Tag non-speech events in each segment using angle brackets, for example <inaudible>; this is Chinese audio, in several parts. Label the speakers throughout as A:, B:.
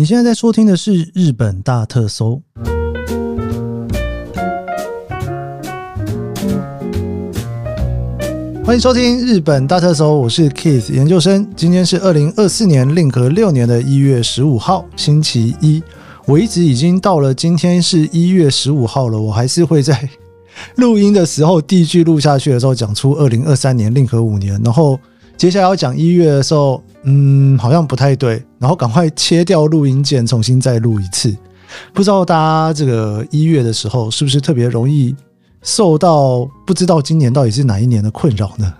A: 你现在在收听的是《日本大特搜》，欢迎收听《日本大特搜》，我是 Keith 研究生。今天是二零二四年令和六年的一月十五号，星期一。我一直已经到了今天是一月十五号了，我还是会在 <laughs> 录音的时候第一句录下去的时候讲出二零二三年令和五年，然后。接下来要讲一月的时候，嗯，好像不太对，然后赶快切掉录音键，重新再录一次。不知道大家这个一月的时候是不是特别容易受到不知道今年到底是哪一年的困扰呢？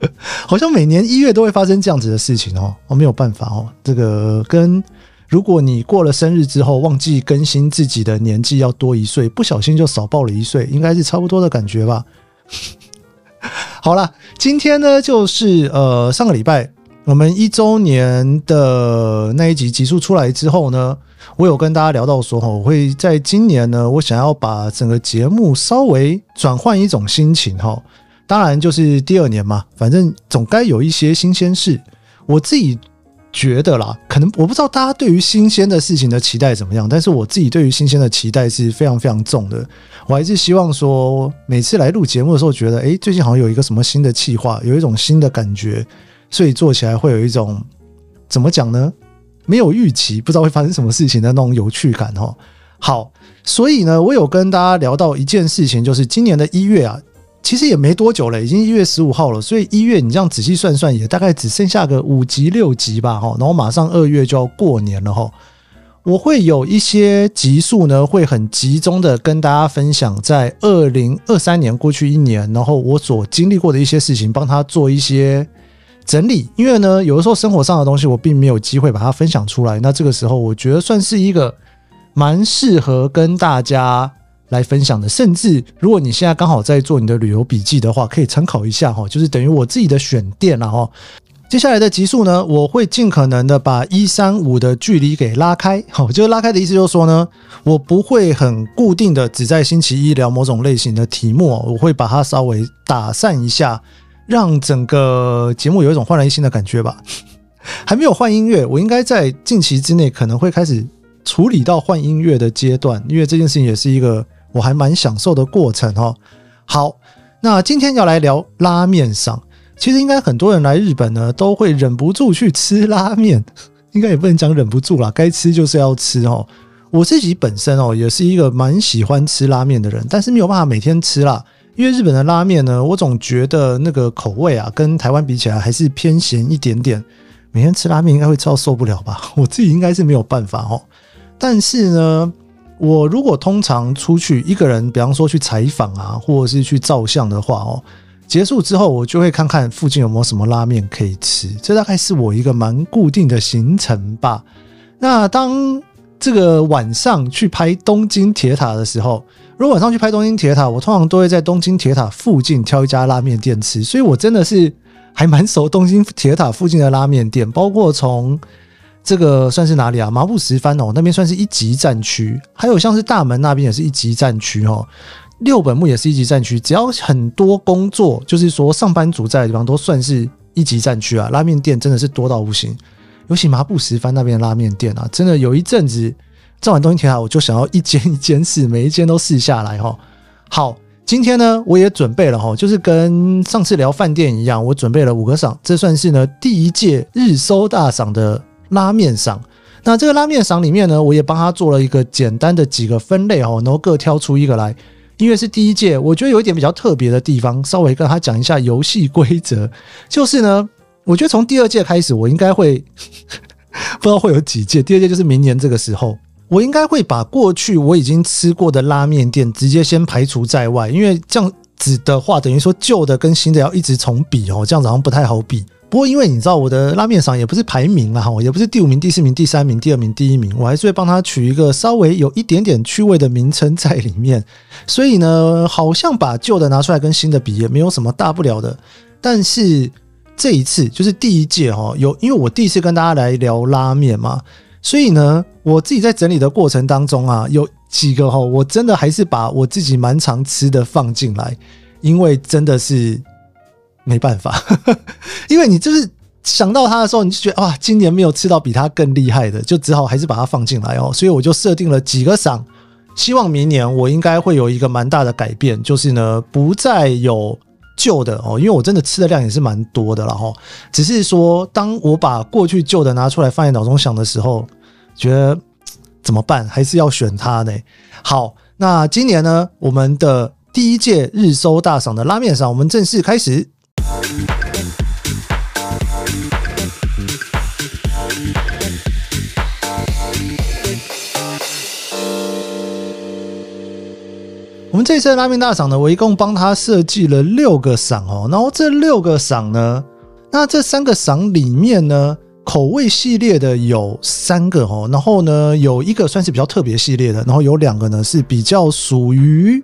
A: <laughs> 好像每年一月都会发生这样子的事情哦，我没有办法哦。这个跟如果你过了生日之后忘记更新自己的年纪要多一岁，不小心就少报了一岁，应该是差不多的感觉吧。好了，今天呢，就是呃，上个礼拜我们一周年的那一集集数出来之后呢，我有跟大家聊到说，我会在今年呢，我想要把整个节目稍微转换一种心情哈。当然，就是第二年嘛，反正总该有一些新鲜事，我自己。觉得啦，可能我不知道大家对于新鲜的事情的期待怎么样，但是我自己对于新鲜的期待是非常非常重的。我还是希望说，每次来录节目的时候，觉得诶，最近好像有一个什么新的计划，有一种新的感觉，所以做起来会有一种怎么讲呢？没有预期，不知道会发生什么事情的那种有趣感哈。好，所以呢，我有跟大家聊到一件事情，就是今年的一月啊。其实也没多久了，已经一月十五号了，所以一月你这样仔细算算，也大概只剩下个五集六集吧，哈，然后马上二月就要过年了，哈，我会有一些集数呢，会很集中的跟大家分享，在二零二三年过去一年，然后我所经历过的一些事情，帮他做一些整理，因为呢，有的时候生活上的东西我并没有机会把它分享出来，那这个时候我觉得算是一个蛮适合跟大家。来分享的，甚至如果你现在刚好在做你的旅游笔记的话，可以参考一下哈，就是等于我自己的选店了哈。接下来的集数呢，我会尽可能的把一三五的距离给拉开，好，就是拉开的意思就是说呢，我不会很固定的只在星期一聊某种类型的题目，我会把它稍微打散一下，让整个节目有一种焕然一新的感觉吧。还没有换音乐，我应该在近期之内可能会开始处理到换音乐的阶段，因为这件事情也是一个。我还蛮享受的过程哦。好，那今天要来聊拉面上。其实应该很多人来日本呢，都会忍不住去吃拉面。<laughs> 应该也不能讲忍不住啦，该吃就是要吃哦。我自己本身哦，也是一个蛮喜欢吃拉面的人，但是没有办法每天吃啦。因为日本的拉面呢，我总觉得那个口味啊，跟台湾比起来还是偏咸一点点。每天吃拉面应该会吃到受不了吧？<laughs> 我自己应该是没有办法哦。但是呢。我如果通常出去一个人，比方说去采访啊，或者是去照相的话哦，结束之后我就会看看附近有没有什么拉面可以吃，这大概是我一个蛮固定的行程吧。那当这个晚上去拍东京铁塔的时候，如果晚上去拍东京铁塔，我通常都会在东京铁塔附近挑一家拉面店吃，所以我真的是还蛮熟东京铁塔附近的拉面店，包括从。这个算是哪里啊？麻布十番哦，那边算是一级战区，还有像是大门那边也是一级战区哦。六本木也是一级战区，只要很多工作，就是说上班族在的地方，都算是一级战区啊。拉面店真的是多到不行，尤其麻布十番那边的拉面店啊，真的有一阵子照完东京铁塔，我就想要一间一间试，每一间都试下来哈。好，今天呢，我也准备了哈，就是跟上次聊饭店一样，我准备了五个赏，这算是呢第一届日搜大赏的。拉面赏，那这个拉面赏里面呢，我也帮他做了一个简单的几个分类哦，然后各挑出一个来。因为是第一届，我觉得有一点比较特别的地方，稍微跟他讲一下游戏规则。就是呢，我觉得从第二届开始，我应该会 <laughs> 不知道会有几届。第二届就是明年这个时候，我应该会把过去我已经吃过的拉面店直接先排除在外，因为这样子的话，等于说旧的跟新的要一直重比哦，这样子好像不太好比。不过，因为你知道我的拉面赏也不是排名啊，哈，也不是第五名、第四名、第三名、第二名、第一名，我还是会帮他取一个稍微有一点点趣味的名称在里面。<laughs> 所以呢，好像把旧的拿出来跟新的比，也没有什么大不了的。但是这一次就是第一届哈，有因为我第一次跟大家来聊拉面嘛，所以呢，我自己在整理的过程当中啊，有几个哈，我真的还是把我自己蛮常吃的放进来，因为真的是。没办法，<laughs> 因为你就是想到它的时候，你就觉得哇，今年没有吃到比它更厉害的，就只好还是把它放进来哦。所以我就设定了几个赏，希望明年我应该会有一个蛮大的改变，就是呢，不再有旧的哦，因为我真的吃的量也是蛮多的了哈。只是说，当我把过去旧的拿出来放在脑中想的时候，觉得怎么办？还是要选它呢？好，那今年呢，我们的第一届日搜大赏的拉面赏，我们正式开始。我们这次拉面大赏呢，我一共帮他设计了六个赏哦。然后这六个赏呢，那这三个赏里面呢，口味系列的有三个哦。然后呢，有一个算是比较特别系列的，然后有两个呢是比较属于。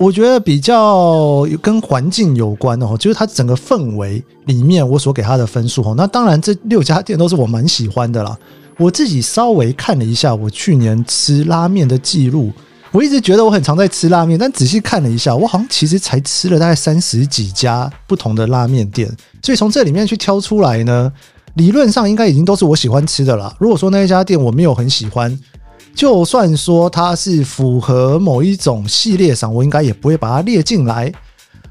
A: 我觉得比较跟环境有关哦，就是它整个氛围里面我所给它的分数哦。那当然，这六家店都是我蛮喜欢的啦。我自己稍微看了一下我去年吃拉面的记录，我一直觉得我很常在吃拉面，但仔细看了一下，我好像其实才吃了大概三十几家不同的拉面店。所以从这里面去挑出来呢，理论上应该已经都是我喜欢吃的啦。如果说那一家店我没有很喜欢，就算说它是符合某一种系列上，我应该也不会把它列进来。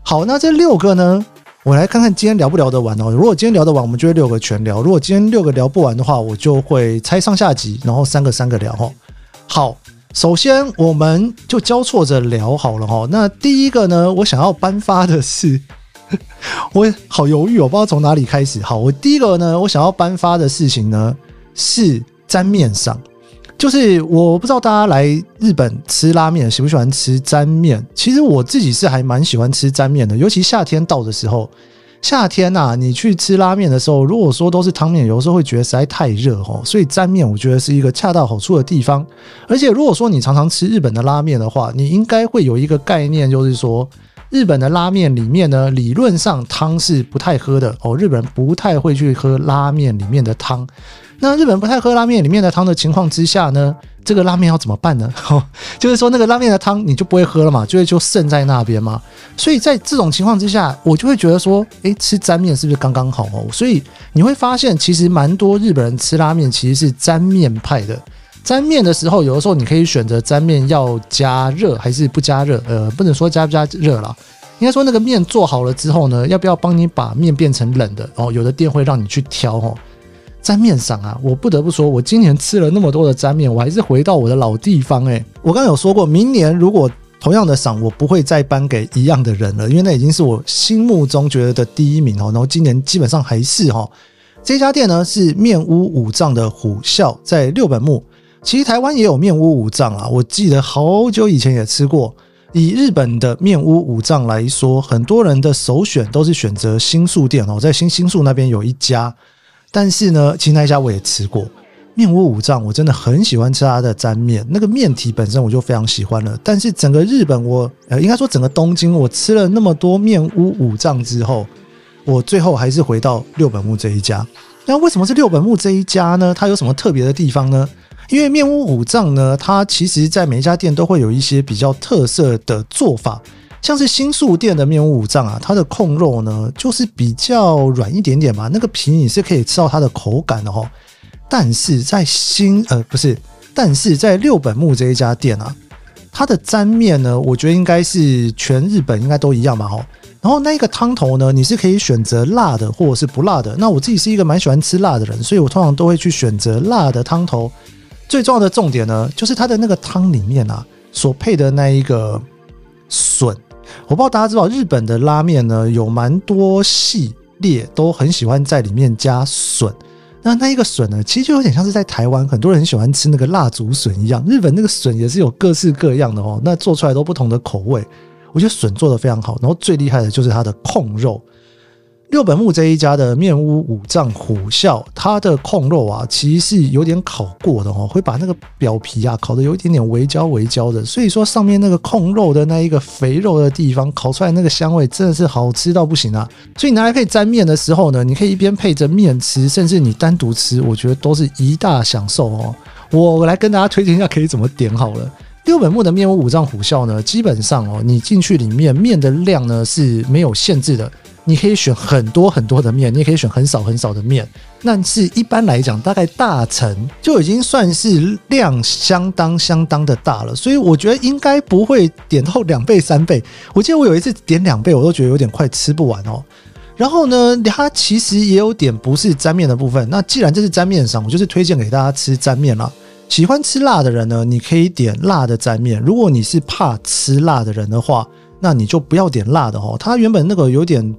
A: 好，那这六个呢，我来看看今天聊不聊得完哦。如果今天聊得完，我们就会六个全聊；如果今天六个聊不完的话，我就会拆上下集，然后三个三个聊哈。好，首先我们就交错着聊好了哈。那第一个呢，我想要颁发的是，<laughs> 我好犹豫，我不知道从哪里开始。好，我第一个呢，我想要颁发的事情呢是沾面上。就是我不知道大家来日本吃拉面喜不喜欢吃沾面？其实我自己是还蛮喜欢吃沾面的，尤其夏天到的时候。夏天呐，你去吃拉面的时候，如果说都是汤面，有时候会觉得实在太热哦。所以沾面我觉得是一个恰到好处的地方。而且如果说你常常吃日本的拉面的话，你应该会有一个概念，就是说日本的拉面里面呢，理论上汤是不太喝的哦。日本人不太会去喝拉面里面的汤。那日本不太喝拉面里面的汤的情况之下呢，这个拉面要怎么办呢？就是说那个拉面的汤你就不会喝了嘛，就会就剩在那边嘛。所以在这种情况之下，我就会觉得说，诶，吃沾面是不是刚刚好哦？所以你会发现，其实蛮多日本人吃拉面其实是沾面派的。沾面的时候，有的时候你可以选择沾面要加热还是不加热，呃，不能说加不加热啦，应该说那个面做好了之后呢，要不要帮你把面变成冷的？哦，有的店会让你去挑哦。沾面赏啊，我不得不说，我今年吃了那么多的沾面，我还是回到我的老地方诶。我刚刚有说过，明年如果同样的赏，我不会再颁给一样的人了，因为那已经是我心目中觉得的第一名哦。然后今年基本上还是哈，这家店呢是面屋五藏的虎啸，在六本木。其实台湾也有面屋武藏啊，我记得好久以前也吃过。以日本的面屋武藏来说，很多人的首选都是选择新宿店哦，在新新宿那边有一家。但是呢，其实那一家我也吃过面屋武藏，我真的很喜欢吃它的沾面，那个面体本身我就非常喜欢了。但是整个日本我，我呃应该说整个东京，我吃了那么多面屋五藏之后，我最后还是回到六本木这一家。那为什么是六本木这一家呢？它有什么特别的地方呢？因为面屋五藏呢，它其实在每一家店都会有一些比较特色的做法。像是新宿店的面屋五藏啊，它的控肉呢，就是比较软一点点嘛，那个皮你是可以吃到它的口感的哦。但是在新呃不是，但是在六本木这一家店啊，它的沾面呢，我觉得应该是全日本应该都一样嘛哦。然后那个汤头呢，你是可以选择辣的或者是不辣的。那我自己是一个蛮喜欢吃辣的人，所以我通常都会去选择辣的汤头。最重要的重点呢，就是它的那个汤里面啊，所配的那一个笋。我不知道大家知道，日本的拉面呢，有蛮多系列都很喜欢在里面加笋。那那一个笋呢，其实就有点像是在台湾很多人喜欢吃那个蜡烛笋一样。日本那个笋也是有各式各样的哦，那做出来都不同的口味。我觉得笋做的非常好，然后最厉害的就是它的控肉。六本木这一家的面屋五藏虎啸，它的控肉啊，其实是有点烤过的哦，会把那个表皮啊烤得有一点点微焦微焦的，所以说上面那个控肉的那一个肥肉的地方，烤出来那个香味真的是好吃到不行啊！所以你拿来可以沾面的时候呢，你可以一边配着面吃，甚至你单独吃，我觉得都是一大享受哦。我来跟大家推荐一下可以怎么点好了。六本木的面屋五藏虎啸呢，基本上哦，你进去里面面的量呢是没有限制的。你可以选很多很多的面，你也可以选很少很少的面。那是一般来讲，大概大成就已经算是量相当相当的大了，所以我觉得应该不会点到两倍三倍。我记得我有一次点两倍，我都觉得有点快吃不完哦。然后呢，它其实也有点不是沾面的部分。那既然这是沾面上，我就是推荐给大家吃沾面啦。喜欢吃辣的人呢，你可以点辣的沾面。如果你是怕吃辣的人的话，那你就不要点辣的哦。它原本那个有点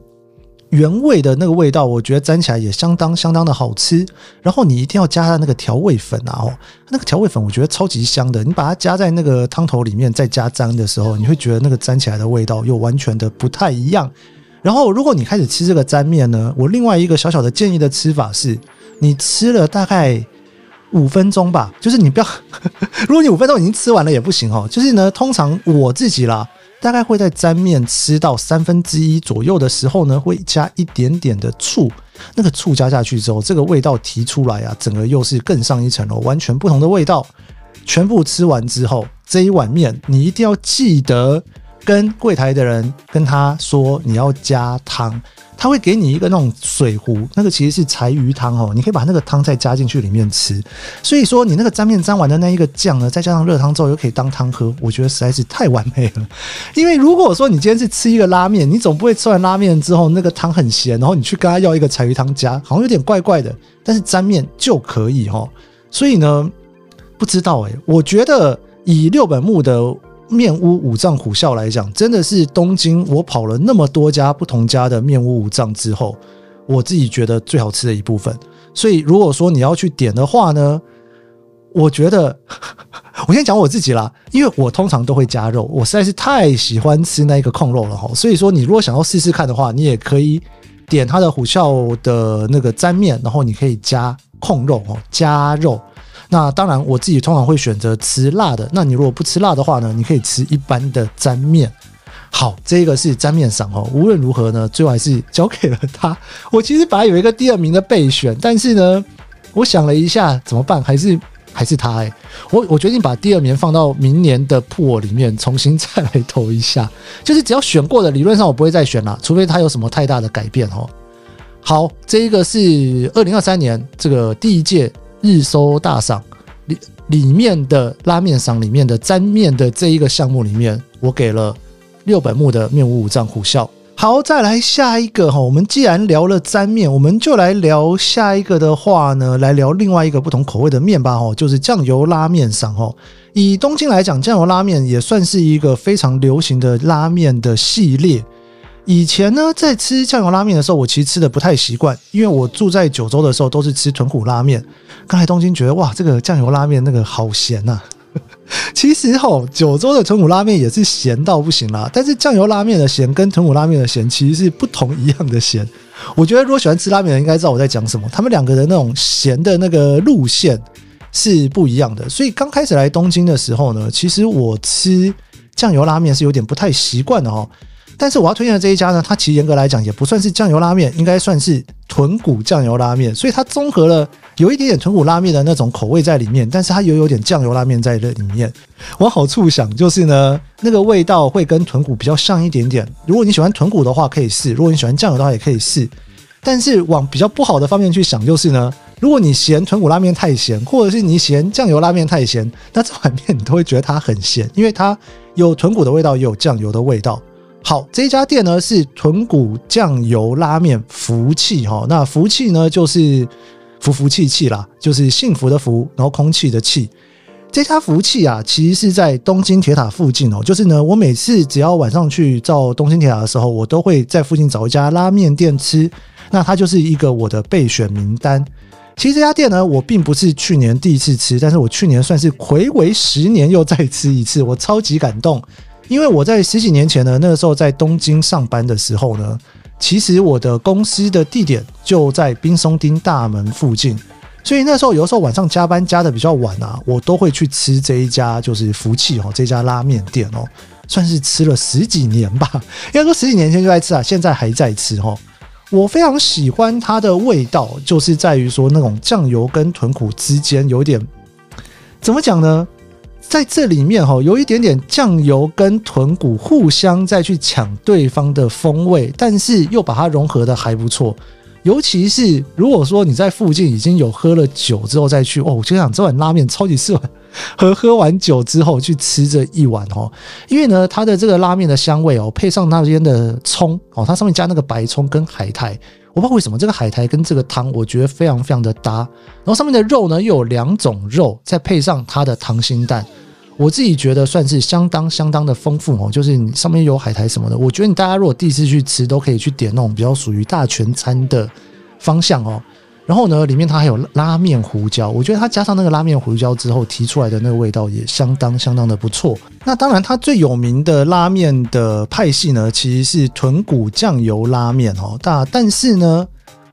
A: 原味的那个味道，我觉得沾起来也相当相当的好吃。然后你一定要加它那个调味粉啊哦，那个调味粉我觉得超级香的。你把它加在那个汤头里面，再加沾的时候，你会觉得那个沾起来的味道又完全的不太一样。然后如果你开始吃这个沾面呢，我另外一个小小的建议的吃法是，你吃了大概五分钟吧，就是你不要，<laughs> 如果你五分钟已经吃完了也不行哦。就是呢，通常我自己啦。大概会在沾面吃到三分之一左右的时候呢，会加一点点的醋。那个醋加下去之后，这个味道提出来啊，整个又是更上一层楼，完全不同的味道。全部吃完之后，这一碗面你一定要记得跟柜台的人跟他说你要加汤。他会给你一个那种水壶，那个其实是柴鱼汤哦，你可以把那个汤再加进去里面吃。所以说，你那个沾面沾完的那一个酱呢，再加上热汤之后又可以当汤喝，我觉得实在是太完美了。因为如果说你今天是吃一个拉面，你总不会吃完拉面之后那个汤很咸，然后你去跟他要一个柴鱼汤加，好像有点怪怪的。但是沾面就可以哦。所以呢，不知道诶，我觉得以六本木的。面屋五藏虎啸来讲，真的是东京我跑了那么多家不同家的面屋五藏之后，我自己觉得最好吃的一部分。所以如果说你要去点的话呢，我觉得我先讲我自己啦，因为我通常都会加肉，我实在是太喜欢吃那个控肉了哈。所以说你如果想要试试看的话，你也可以点它的虎啸的那个沾面，然后你可以加控肉哦，加肉。那当然，我自己通常会选择吃辣的。那你如果不吃辣的话呢？你可以吃一般的沾面。好，这个是沾面赏哦。无论如何呢，最后还是交给了他。我其实本来有一个第二名的备选，但是呢，<laughs> 我想了一下怎么办？还是还是他哎。我我决定把第二名放到明年的铺里面重新再来投一下。就是只要选过的，理论上我不会再选了，除非他有什么太大的改变哦。好，这一个是二零二三年这个第一届。日收大赏里里面的拉面赏里面的沾面的这一个项目里面，我给了六本木的面屋武藏虎啸。好，再来下一个哈，我们既然聊了沾面，我们就来聊下一个的话呢，来聊另外一个不同口味的面吧哈，就是酱油拉面赏哈。以东京来讲，酱油拉面也算是一个非常流行的拉面的系列。以前呢，在吃酱油拉面的时候，我其实吃的不太习惯，因为我住在九州的时候都是吃豚骨拉面。刚来东京觉得哇，这个酱油拉面那个好咸呐。<laughs> 其实吼，九州的豚骨拉面也是咸到不行啦。但是酱油拉面的咸跟豚骨拉面的咸其实是不同一样的咸。我觉得如果喜欢吃拉面的人应该知道我在讲什么。他们两个人那种咸的那个路线是不一样的。所以刚开始来东京的时候呢，其实我吃酱油拉面是有点不太习惯的哦。但是我要推荐的这一家呢，它其实严格来讲也不算是酱油拉面，应该算是豚骨酱油拉面，所以它综合了有一点点豚骨拉面的那种口味在里面，但是它又有点酱油拉面在这里面。往好处想，就是呢，<laughs> 那个味道会跟豚骨比较像一点点。如果你喜欢豚骨的话，可以试；如果你喜欢酱油的话，也可以试。但是往比较不好的方面去想，就是呢，如果你嫌豚骨拉面太咸，或者是你嫌酱油拉面太咸，那这碗面你都会觉得它很咸，因为它有豚骨的味道，也有酱油的味道。好，这家店呢是豚骨酱油拉面福气哈，那福气呢就是福福气气啦，就是幸福的福，然后空气的气。这家福气啊，其实是在东京铁塔附近哦。就是呢，我每次只要晚上去照东京铁塔的时候，我都会在附近找一家拉面店吃。那它就是一个我的备选名单。其实这家店呢，我并不是去年第一次吃，但是我去年算是回违十年又再吃一次，我超级感动。因为我在十几年前呢，那个时候在东京上班的时候呢，其实我的公司的地点就在滨松町大门附近，所以那时候有的时候晚上加班加的比较晚啊，我都会去吃这一家就是福气哦，这家拉面店哦，算是吃了十几年吧。应该说十几年前就在吃啊，现在还在吃哦。我非常喜欢它的味道，就是在于说那种酱油跟豚骨之间有点怎么讲呢？在这里面哈，有一点点酱油跟豚骨互相再去抢对方的风味，但是又把它融合的还不错。尤其是如果说你在附近已经有喝了酒之后再去哦，我就想这碗拉面超级适合和喝完酒之后去吃这一碗哦，因为呢，它的这个拉面的香味哦，配上那边的葱哦，它上面加那个白葱跟海苔，我不知道为什么这个海苔跟这个汤我觉得非常非常的搭，然后上面的肉呢又有两种肉，再配上它的溏心蛋。我自己觉得算是相当相当的丰富哦，就是你上面有海苔什么的，我觉得你大家如果第一次去吃，都可以去点那种比较属于大全餐的方向哦。然后呢，里面它还有拉面胡椒，我觉得它加上那个拉面胡椒之后提出来的那个味道也相当相当的不错。那当然，它最有名的拉面的派系呢，其实是豚骨酱油拉面哦。但但是呢。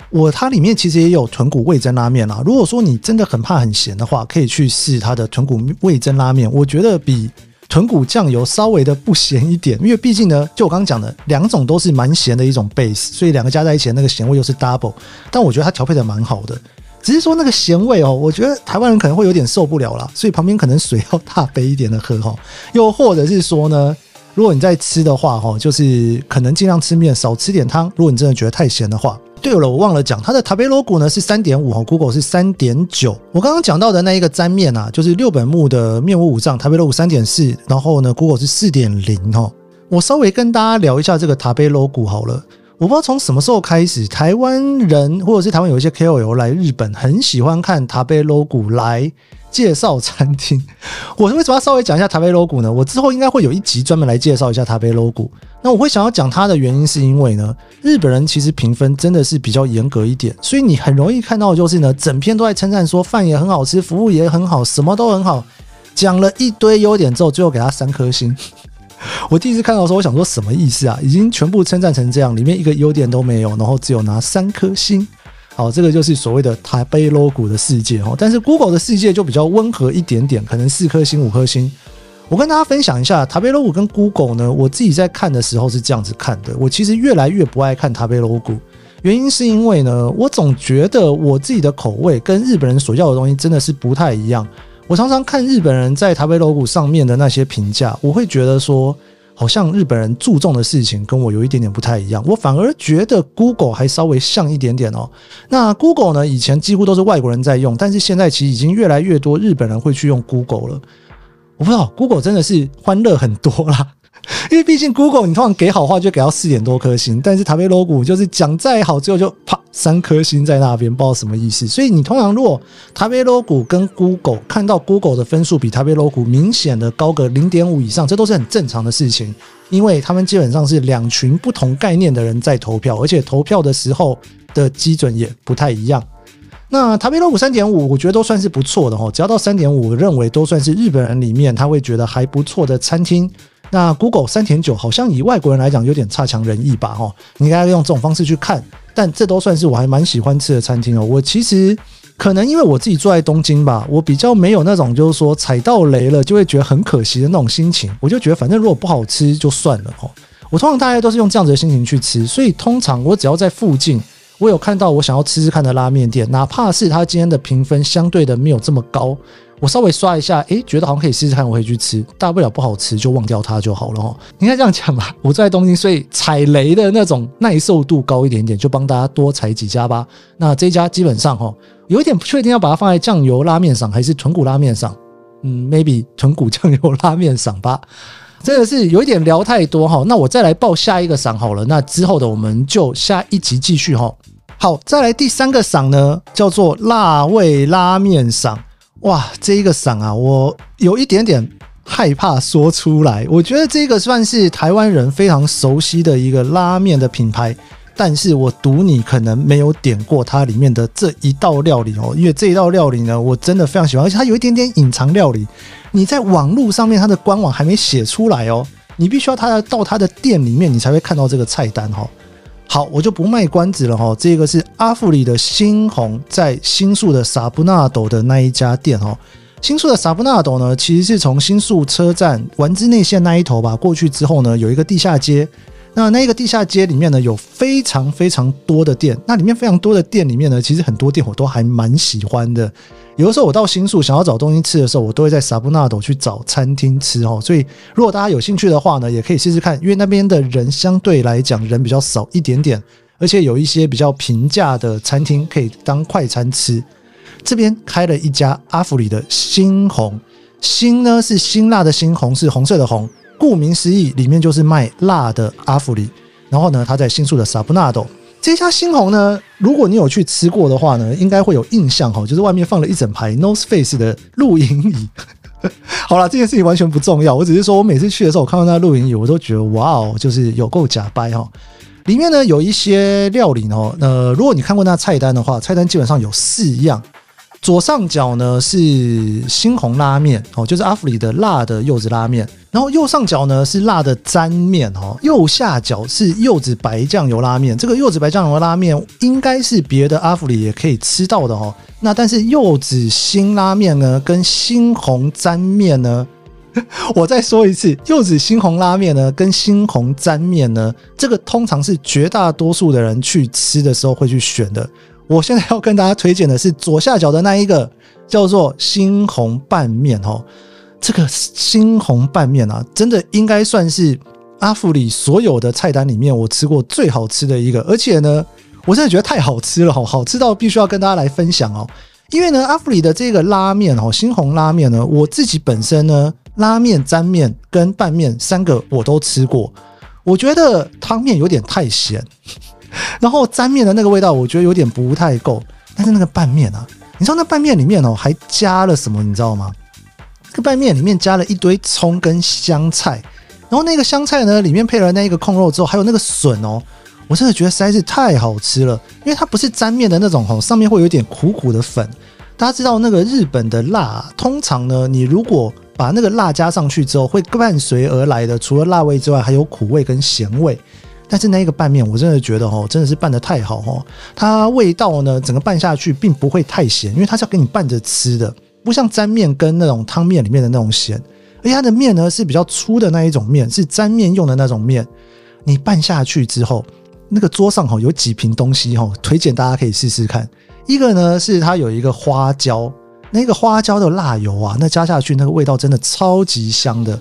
A: 我它里面其实也有豚骨味噌拉面啦。如果说你真的很怕很咸的话，可以去试它的豚骨味噌拉面。我觉得比豚骨酱油稍微的不咸一点，因为毕竟呢，就我刚刚讲的，两种都是蛮咸的一种 base，所以两个加在一起那个咸味又是 double。但我觉得它调配的蛮好的，只是说那个咸味哦，我觉得台湾人可能会有点受不了啦，所以旁边可能水要大杯一点的喝哈。又或者是说呢，如果你在吃的话哈，就是可能尽量吃面，少吃点汤。如果你真的觉得太咸的话。对了，我忘了讲，它的 Tabe Logo 呢是三点五哈，Google 是三点九。我刚刚讲到的那一个粘面啊，就是六本木的面无五脏 Tabelog 三点四，然后呢，Google 是四点零哈。我稍微跟大家聊一下这个 Tabe Logo 好了。我不知道从什么时候开始，台湾人或者是台湾有一些 KOL 来日本，很喜欢看 Tabe Logo 来介绍餐厅。<laughs> 我为什么要稍微讲一下台北 LOGO 呢？我之后应该会有一集专门来介绍一下台北 LOGO。那我会想要讲它的原因，是因为呢，日本人其实评分真的是比较严格一点，所以你很容易看到就是呢，整篇都在称赞说饭也很好吃，服务也很好，什么都很好，讲了一堆优点之后，最后给他三颗星。<laughs> 我第一次看到的时候，我想说什么意思啊？已经全部称赞成这样，里面一个优点都没有，然后只有拿三颗星。好，这个就是所谓的塔贝 logo 的世界哦。但是 Google 的世界就比较温和一点点，可能四颗星、五颗星。我跟大家分享一下塔贝 logo 跟 Google 呢，我自己在看的时候是这样子看的。我其实越来越不爱看塔贝 logo，原因是因为呢，我总觉得我自己的口味跟日本人所要的东西真的是不太一样。我常常看日本人在台北 LOGO 上面的那些评价，我会觉得说，好像日本人注重的事情跟我有一点点不太一样。我反而觉得 Google 还稍微像一点点哦。那 Google 呢，以前几乎都是外国人在用，但是现在其实已经越来越多日本人会去用 Google 了。我不知道 Google 真的是欢乐很多啦。<laughs> 因为毕竟 Google 你通常给好话就给到四点多颗星，但是 t a b e l o g o 就是讲再好之后就啪三颗星在那边，不知道什么意思。所以你通常如果 t a b e l o g o 跟 Google 看到 Google 的分数比 t a b e l o g o 明显的高个零点五以上，这都是很正常的事情，因为他们基本上是两群不同概念的人在投票，而且投票的时候的基准也不太一样。那 Tabelog 三点五，我觉得都算是不错的哦，只要到三点五，我认为都算是日本人里面他会觉得还不错的餐厅。那 Google 三点九好像以外国人来讲有点差强人意吧？哦，你应该用这种方式去看，但这都算是我还蛮喜欢吃的餐厅哦。我其实可能因为我自己住在东京吧，我比较没有那种就是说踩到雷了就会觉得很可惜的那种心情。我就觉得反正如果不好吃就算了哦。我通常大概都是用这样子的心情去吃，所以通常我只要在附近，我有看到我想要吃吃看的拉面店，哪怕是他今天的评分相对的没有这么高。我稍微刷一下，诶，觉得好像可以试试看，我会去吃，大不了不好吃就忘掉它就好了哈。应该这样讲吧。<laughs> 我在东京，所以踩雷的那种耐受度高一点点，就帮大家多踩几家吧。那这家基本上哈，有一点不确定要把它放在酱油拉面上还是豚骨拉面上。嗯，maybe 豚骨酱油拉面上吧。真的是有一点聊太多哈。那我再来报下一个赏好了。那之后的我们就下一集继续哈。好，再来第三个赏呢，叫做辣味拉面赏。哇，这一个赏啊，我有一点点害怕说出来。我觉得这个算是台湾人非常熟悉的一个拉面的品牌，但是我赌你可能没有点过它里面的这一道料理哦，因为这一道料理呢，我真的非常喜欢，而且它有一点点隐藏料理，你在网络上面它的官网还没写出来哦，你必须要它到它的店里面，你才会看到这个菜单哈。好，我就不卖关子了哈。这个是阿富里的新红在新宿的萨布纳斗的那一家店哦。新宿的萨布纳斗呢，其实是从新宿车站丸之内线那一头吧过去之后呢，有一个地下街，那那个地下街里面呢，有非常非常多的店。那里面非常多的店里面呢，其实很多店我都还蛮喜欢的。有的时候我到新宿想要找东西吃的时候，我都会在萨布纳斗去找餐厅吃哦。所以如果大家有兴趣的话呢，也可以试试看，因为那边的人相对来讲人比较少一点点，而且有一些比较平价的餐厅可以当快餐吃。这边开了一家阿芙里的新红，新呢是辛辣的辛，红是红色的红。顾名思义，里面就是卖辣的阿芙里。然后呢，他在新宿的萨布纳斗这家新红呢，如果你有去吃过的话呢，应该会有印象哈，就是外面放了一整排 nose face 的露营椅。好了，这件事情完全不重要，我只是说我每次去的时候，我看到那露营椅，我都觉得哇哦，就是有够假掰哈。里面呢有一些料理哦，呃，如果你看过那菜单的话，菜单基本上有四样。左上角呢是猩红拉面哦，就是阿福里的辣的柚子拉面。然后右上角呢是辣的沾面哦，右下角是柚子白酱油拉面。这个柚子白酱油拉面应该是别的阿福里也可以吃到的哦。那但是柚子新拉面呢跟猩红沾面呢，<laughs> 我再说一次，柚子猩红拉面呢跟猩红沾面呢，这个通常是绝大多数的人去吃的时候会去选的。我现在要跟大家推荐的是左下角的那一个，叫做猩红拌面哦。这个猩红拌面啊，真的应该算是阿福里所有的菜单里面我吃过最好吃的一个。而且呢，我真的觉得太好吃了，好好吃到必须要跟大家来分享哦。因为呢，阿福里的这个拉面哦，猩红拉面呢，我自己本身呢，拉面、沾面跟拌面三个我都吃过，我觉得汤面有点太咸。然后沾面的那个味道，我觉得有点不太够。但是那个拌面啊，你知道那拌面里面哦，还加了什么？你知道吗？这个拌面里面加了一堆葱跟香菜，然后那个香菜呢，里面配了那一个控肉之后，还有那个笋哦，我真的觉得实在是太好吃了。因为它不是沾面的那种哦，上面会有点苦苦的粉。大家知道那个日本的辣，通常呢，你如果把那个辣加上去之后，会伴随而来的，除了辣味之外，还有苦味跟咸味。但是那个拌面，我真的觉得哦，真的是拌的太好哦。它味道呢，整个拌下去并不会太咸，因为它是要给你拌着吃的，不像沾面跟那种汤面里面的那种咸。而且它的面呢是比较粗的那一种面，是沾面用的那种面。你拌下去之后，那个桌上哈有几瓶东西哈，推荐大家可以试试看。一个呢是它有一个花椒，那个花椒的辣油啊，那加下去那个味道真的超级香的。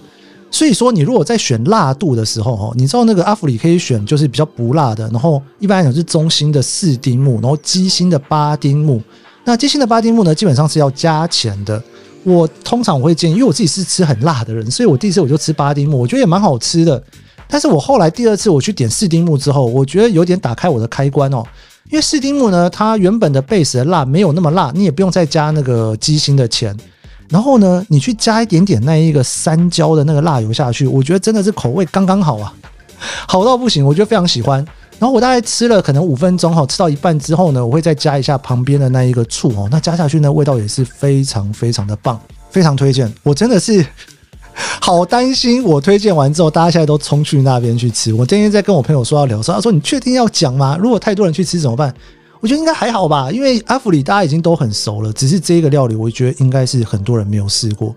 A: 所以说，你如果在选辣度的时候，哈，你知道那个阿芙里可以选就是比较不辣的，然后一般来讲是中心的四丁目，然后鸡心的八丁目。那鸡心的八丁目呢，基本上是要加钱的。我通常我会建议，因为我自己是吃很辣的人，所以我第一次我就吃八丁目，我觉得也蛮好吃的。但是我后来第二次我去点四丁目之后，我觉得有点打开我的开关哦，因为四丁目呢，它原本的 base 的辣没有那么辣，你也不用再加那个鸡心的钱。然后呢，你去加一点点那一个三椒的那个辣油下去，我觉得真的是口味刚刚好啊，好到不行，我觉得非常喜欢。然后我大概吃了可能五分钟哈，吃到一半之后呢，我会再加一下旁边的那一个醋哦，那加下去呢，味道也是非常非常的棒，非常推荐。我真的是 <laughs> 好担心，我推荐完之后，大家现在都冲去那边去吃。我今天在跟我朋友说要聊，说他说你确定要讲吗？如果太多人去吃怎么办？我觉得应该还好吧，因为阿福里大家已经都很熟了，只是这个料理，我觉得应该是很多人没有试过，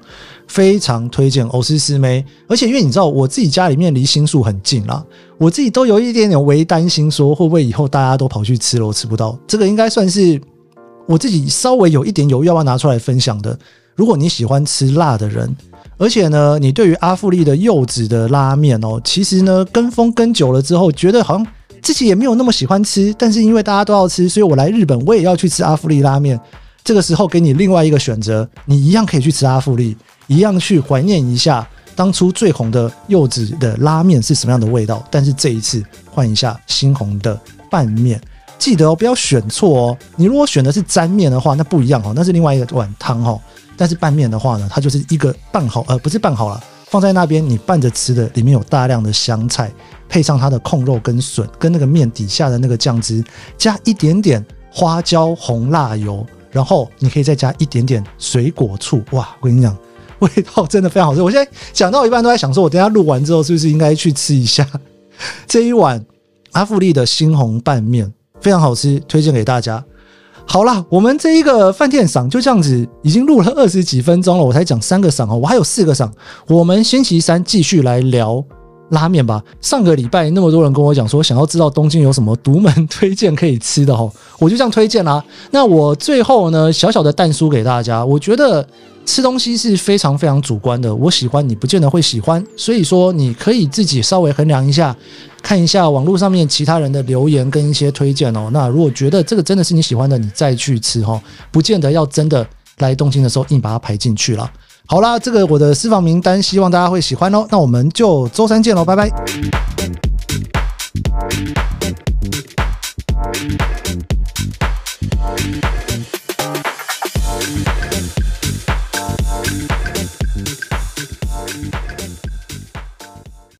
A: 非常推荐藕丝丝梅。而且因为你知道，我自己家里面离新宿很近啦，我自己都有一点点微担心，说会不会以后大家都跑去吃了，我吃不到。这个应该算是我自己稍微有一点犹豫要不要拿出来分享的。如果你喜欢吃辣的人，而且呢，你对于阿福利的柚子的拉面哦，其实呢跟风跟久了之后，觉得好像。自己也没有那么喜欢吃，但是因为大家都要吃，所以我来日本我也要去吃阿福里拉面。这个时候给你另外一个选择，你一样可以去吃阿福里，一样去怀念一下当初最红的柚子的拉面是什么样的味道。但是这一次换一下新红的拌面，记得哦，不要选错哦。你如果选的是沾面的话，那不一样哦，那是另外一个碗汤哦。但是拌面的话呢，它就是一个拌好，呃，不是拌好了。放在那边，你拌着吃的，里面有大量的香菜，配上它的控肉跟笋，跟那个面底下的那个酱汁，加一点点花椒红辣油，然后你可以再加一点点水果醋，哇！我跟你讲，味道真的非常好吃。我现在讲到一半都在想说，我等下录完之后是不是应该去吃一下 <laughs> 这一碗阿福里的猩红拌面，非常好吃，推荐给大家。好了，我们这一个饭店赏就这样子，已经录了二十几分钟了，我才讲三个赏哦，我还有四个赏。我们星期三继续来聊拉面吧。上个礼拜那么多人跟我讲说，想要知道东京有什么独门推荐可以吃的哦，我就这样推荐啦。那我最后呢，小小的但书给大家，我觉得。吃东西是非常非常主观的，我喜欢你不见得会喜欢，所以说你可以自己稍微衡量一下，看一下网络上面其他人的留言跟一些推荐哦。那如果觉得这个真的是你喜欢的，你再去吃哈，不见得要真的来东京的时候硬把它排进去了。好啦，这个我的私房名单，希望大家会喜欢哦。那我们就周三见喽，拜拜。